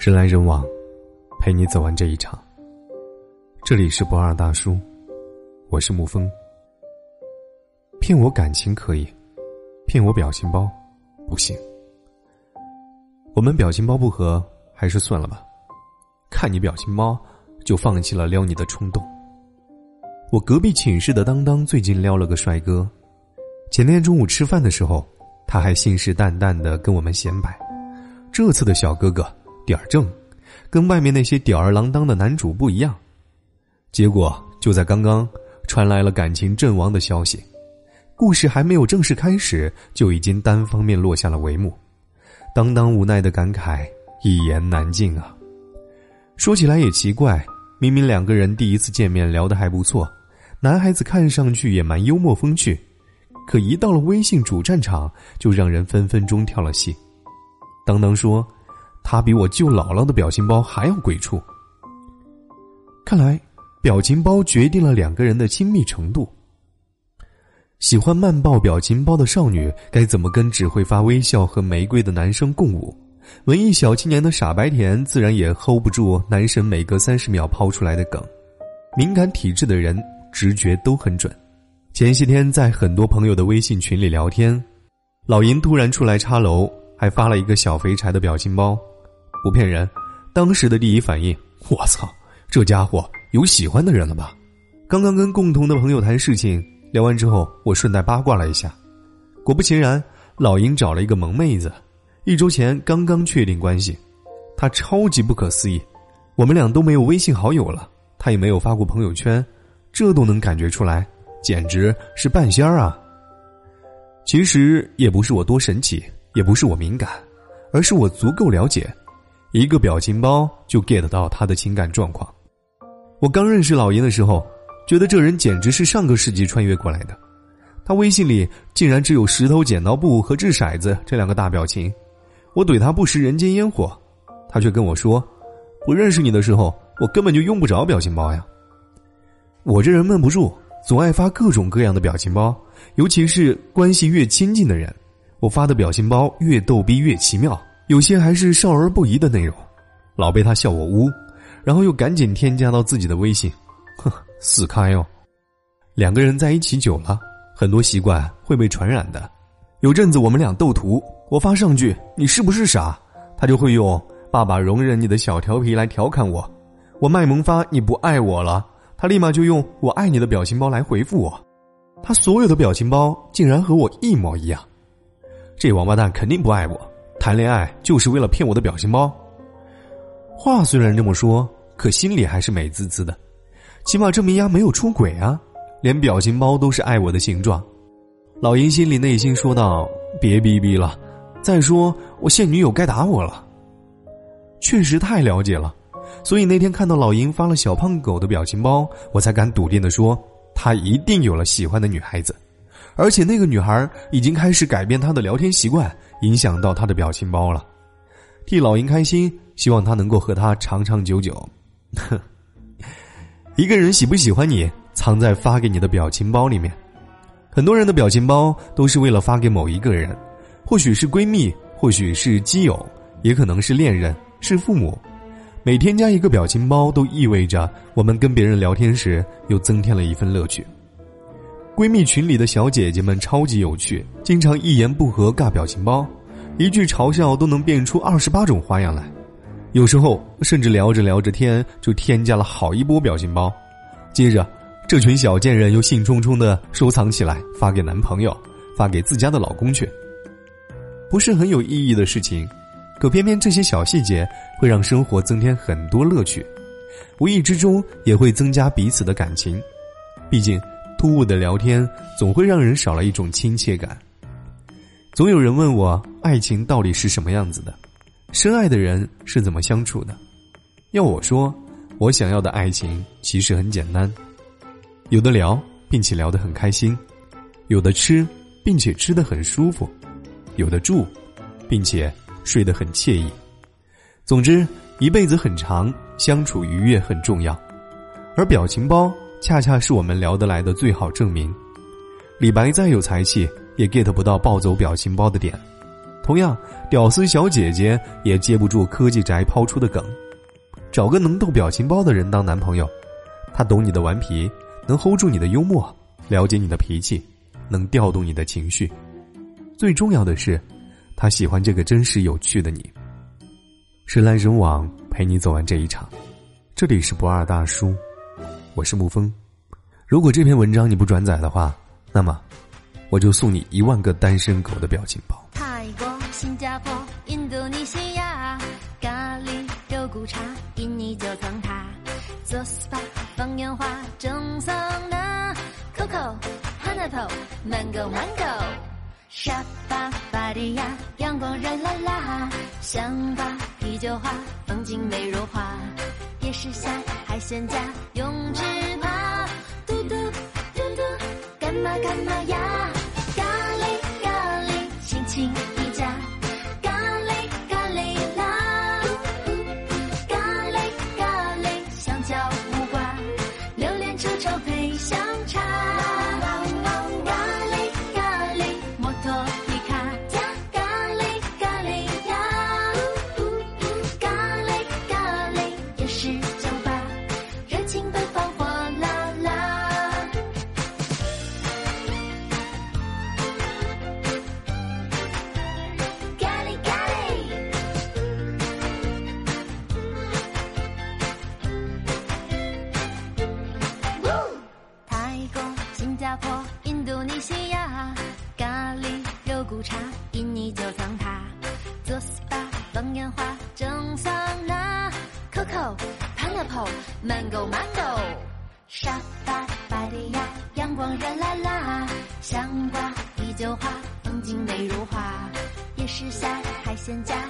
人来人往，陪你走完这一场。这里是不二大叔，我是沐风。骗我感情可以，骗我表情包不行。我们表情包不合，还是算了吧。看你表情包，就放弃了撩你的冲动。我隔壁寝室的当当最近撩了个帅哥，前天中午吃饭的时候，他还信誓旦旦的跟我们显摆，这次的小哥哥。点儿正，跟外面那些吊儿郎当的男主不一样。结果就在刚刚，传来了感情阵亡的消息。故事还没有正式开始，就已经单方面落下了帷幕。当当无奈的感慨，一言难尽啊。说起来也奇怪，明明两个人第一次见面聊得还不错，男孩子看上去也蛮幽默风趣，可一到了微信主战场，就让人分分钟跳了戏。当当说。他比我舅姥姥的表情包还要鬼畜。看来，表情包决定了两个人的亲密程度。喜欢慢爆表情包的少女该怎么跟只会发微笑和玫瑰的男生共舞？文艺小青年的傻白甜自然也 hold 不住男神每隔三十秒抛出来的梗。敏感体质的人直觉都很准。前些天在很多朋友的微信群里聊天，老银突然出来插楼，还发了一个小肥柴的表情包。不骗人，当时的第一反应，我操，这家伙有喜欢的人了吧？刚刚跟共同的朋友谈事情，聊完之后，我顺带八卦了一下，果不其然，老鹰找了一个萌妹子，一周前刚刚确定关系，他超级不可思议，我们俩都没有微信好友了，他也没有发过朋友圈，这都能感觉出来，简直是半仙儿啊！其实也不是我多神奇，也不是我敏感，而是我足够了解。一个表情包就 get 到他的情感状况。我刚认识老严的时候，觉得这人简直是上个世纪穿越过来的。他微信里竟然只有石头剪刀布和掷骰子这两个大表情。我怼他不食人间烟火，他却跟我说：“不认识你的时候，我根本就用不着表情包呀。”我这人闷不住，总爱发各种各样的表情包，尤其是关系越亲近的人，我发的表情包越逗逼越奇妙。有些还是少儿不宜的内容，老被他笑我污，然后又赶紧添加到自己的微信，哼，死开哦！两个人在一起久了，很多习惯会被传染的。有阵子我们俩斗图，我发上句“你是不是傻”，他就会用“爸爸容忍你的小调皮”来调侃我；我卖萌发“你不爱我了”，他立马就用“我爱你”的表情包来回复我。他所有的表情包竟然和我一模一样，这王八蛋肯定不爱我。谈恋爱就是为了骗我的表情包。话虽然这么说，可心里还是美滋滋的，起码证明丫没有出轨啊！连表情包都是爱我的形状。老银心里内心说道：“别逼逼了，再说我现女友该打我了。”确实太了解了，所以那天看到老银发了小胖狗的表情包，我才敢笃定的说，他一定有了喜欢的女孩子。而且那个女孩已经开始改变她的聊天习惯，影响到她的表情包了。替老鹰开心，希望他能够和她长长久久。哼，一个人喜不喜欢你，藏在发给你的表情包里面。很多人的表情包都是为了发给某一个人，或许是闺蜜，或许是基友，也可能是恋人，是父母。每添加一个表情包，都意味着我们跟别人聊天时又增添了一份乐趣。闺蜜群里的小姐姐们超级有趣，经常一言不合尬表情包，一句嘲笑都能变出二十八种花样来。有时候甚至聊着聊着天就添加了好一波表情包，接着这群小贱人又兴冲冲的收藏起来，发给男朋友，发给自家的老公去。不是很有意义的事情，可偏偏这些小细节会让生活增添很多乐趣，无意之中也会增加彼此的感情，毕竟。突兀的聊天总会让人少了一种亲切感。总有人问我，爱情到底是什么样子的？深爱的人是怎么相处的？要我说，我想要的爱情其实很简单：有的聊，并且聊得很开心；有的吃，并且吃得很舒服；有的住，并且睡得很惬意。总之，一辈子很长，相处愉悦很重要。而表情包。恰恰是我们聊得来的最好证明。李白再有才气，也 get 不到暴走表情包的点。同样，屌丝小姐姐也接不住科技宅抛出的梗：找个能逗表情包的人当男朋友，他懂你的顽皮，能 hold 住你的幽默，了解你的脾气，能调动你的情绪。最重要的是，他喜欢这个真实有趣的你。人来人往，陪你走完这一场。这里是不二大叔，我是沐风。如果这篇文章你不转载的话，那么我就送你一万个单身狗的表情包。泰国、新加坡、印度尼西亚，咖喱肉骨茶，印尼九层塔，做 SPA 放烟花，蒸桑拿，Coco、Pineapple、Mango、Mango。沙巴、巴迪亚，阳光热辣辣；香巴、啤酒花，风景美如画。夜市下，海鲜价，泳池趴，嘟嘟嘟嘟，干嘛干嘛呀？新加坡、印度尼西亚，咖喱肉骨茶，印尼九层塔，做 SPA 放烟花，蒸桑拿，Coco、Pineapple、Mango Mango，沙巴、巴迪亚，阳光热辣辣，香瓜、啤酒花，风景美如画，夜市下海鲜价，泳池旁。